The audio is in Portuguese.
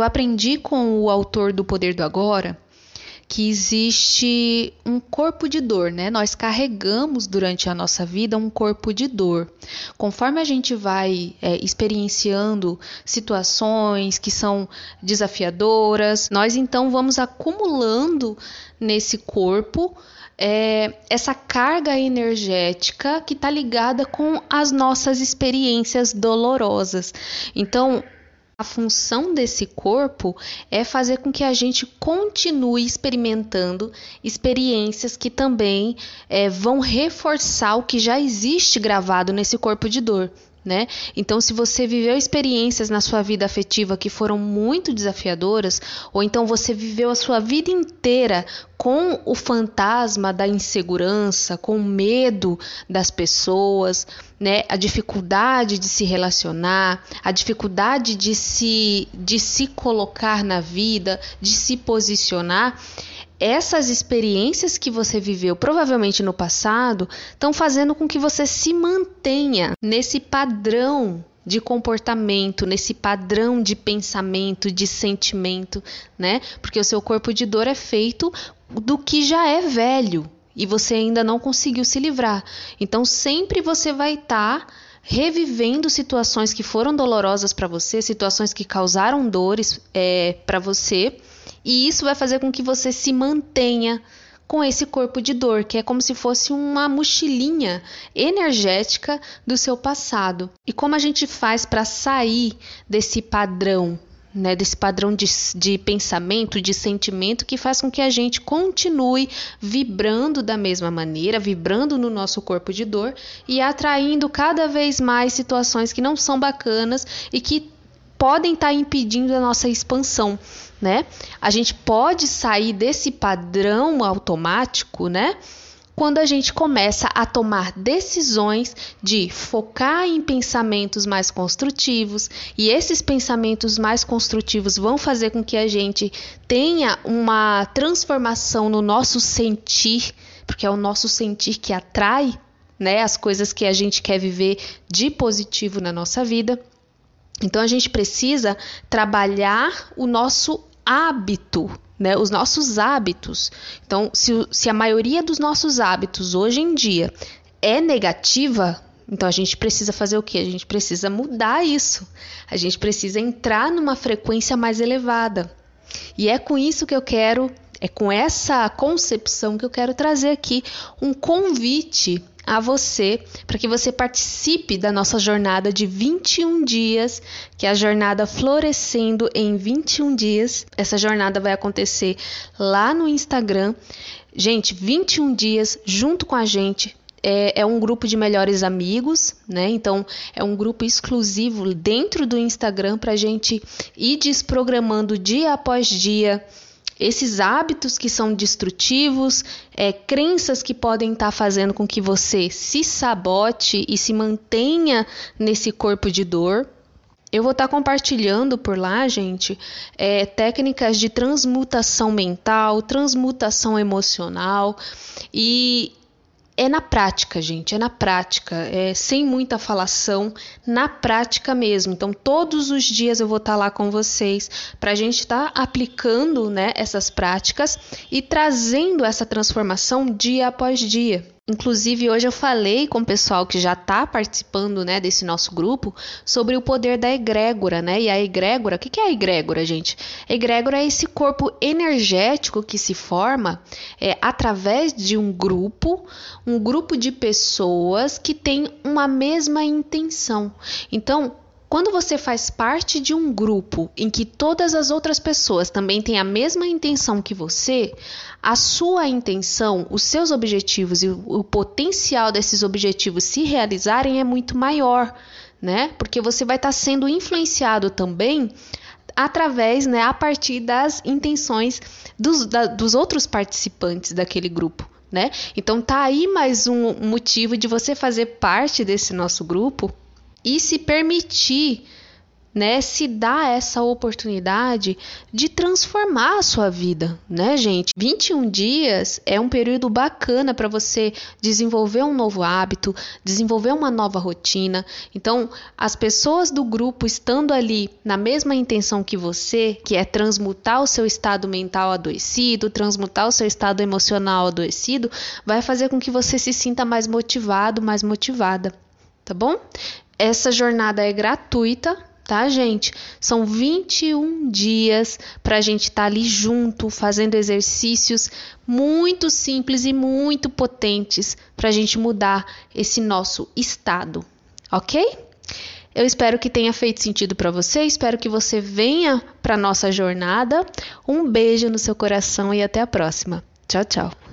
Eu aprendi com o autor do Poder do Agora que existe um corpo de dor, né? Nós carregamos durante a nossa vida um corpo de dor. Conforme a gente vai é, experienciando situações que são desafiadoras, nós então vamos acumulando nesse corpo é, essa carga energética que está ligada com as nossas experiências dolorosas. Então, a função desse corpo é fazer com que a gente continue experimentando experiências que também é, vão reforçar o que já existe gravado nesse corpo de dor né? Então, se você viveu experiências na sua vida afetiva que foram muito desafiadoras, ou então você viveu a sua vida inteira com o fantasma da insegurança, com medo das pessoas, né? A dificuldade de se relacionar, a dificuldade de se de se colocar na vida, de se posicionar, essas experiências que você viveu provavelmente no passado estão fazendo com que você se mantenha nesse padrão de comportamento, nesse padrão de pensamento, de sentimento, né? Porque o seu corpo de dor é feito do que já é velho e você ainda não conseguiu se livrar. Então sempre você vai estar tá revivendo situações que foram dolorosas para você, situações que causaram dores é, para você e isso vai fazer com que você se mantenha com esse corpo de dor, que é como se fosse uma mochilinha energética do seu passado. E como a gente faz para sair desse padrão, né, desse padrão de, de pensamento, de sentimento que faz com que a gente continue vibrando da mesma maneira, vibrando no nosso corpo de dor e atraindo cada vez mais situações que não são bacanas e que podem estar tá impedindo a nossa expansão né? A gente pode sair desse padrão automático, né? Quando a gente começa a tomar decisões de focar em pensamentos mais construtivos, e esses pensamentos mais construtivos vão fazer com que a gente tenha uma transformação no nosso sentir, porque é o nosso sentir que atrai né, as coisas que a gente quer viver de positivo na nossa vida. Então a gente precisa trabalhar o nosso hábito, né? Os nossos hábitos. Então, se, se a maioria dos nossos hábitos hoje em dia é negativa, então a gente precisa fazer o que? A gente precisa mudar isso. A gente precisa entrar numa frequência mais elevada. E é com isso que eu quero, é com essa concepção que eu quero trazer aqui um convite a você para que você participe da nossa jornada de 21 dias, que é a jornada Florescendo em 21 dias. Essa jornada vai acontecer lá no Instagram. Gente, 21 dias junto com a gente, é, é, um grupo de melhores amigos, né? Então é um grupo exclusivo dentro do Instagram para a gente ir desprogramando dia após dia esses hábitos que são destrutivos, é, crenças que podem estar tá fazendo com que você se sabote e se mantenha nesse corpo de dor. Eu vou estar tá compartilhando por lá, gente, é, técnicas de transmutação mental, transmutação emocional e é na prática, gente, é na prática, é sem muita falação, na prática mesmo. Então, todos os dias eu vou estar lá com vocês para a gente estar tá aplicando né, essas práticas e trazendo essa transformação dia após dia. Inclusive, hoje eu falei com o pessoal que já está participando né, desse nosso grupo sobre o poder da egrégora, né? E a egrégora, o que, que é a egrégora, gente? A egrégora é esse corpo energético que se forma é, através de um grupo, um grupo de pessoas que tem uma mesma intenção. Então, quando você faz parte de um grupo em que todas as outras pessoas também têm a mesma intenção que você, a sua intenção, os seus objetivos e o, potencial desses objetivos se realizarem é muito maior, né? Porque você vai estar sendo influenciado também através, né, a partir das intenções dos, da, dos outros participantes daquele grupo. Né? Então tá aí mais um motivo de você fazer parte desse nosso grupo e se permitir né, se dá essa oportunidade de transformar a sua vida, né, gente? 21 dias é um período bacana para você desenvolver um novo hábito, desenvolver uma nova rotina. Então, as pessoas do grupo estando ali na mesma intenção que você, que é transmutar o seu estado mental adoecido, transmutar o seu estado emocional adoecido, vai fazer com que você se sinta mais motivado, mais motivada, tá bom? Essa jornada é gratuita, tá, gente? São 21 dias para a gente estar tá ali junto, fazendo exercícios muito simples e muito potentes para a gente mudar esse nosso estado, ok? Eu espero que tenha feito sentido para você, espero que você venha para nossa jornada. Um beijo no seu coração e até a próxima. Tchau, tchau.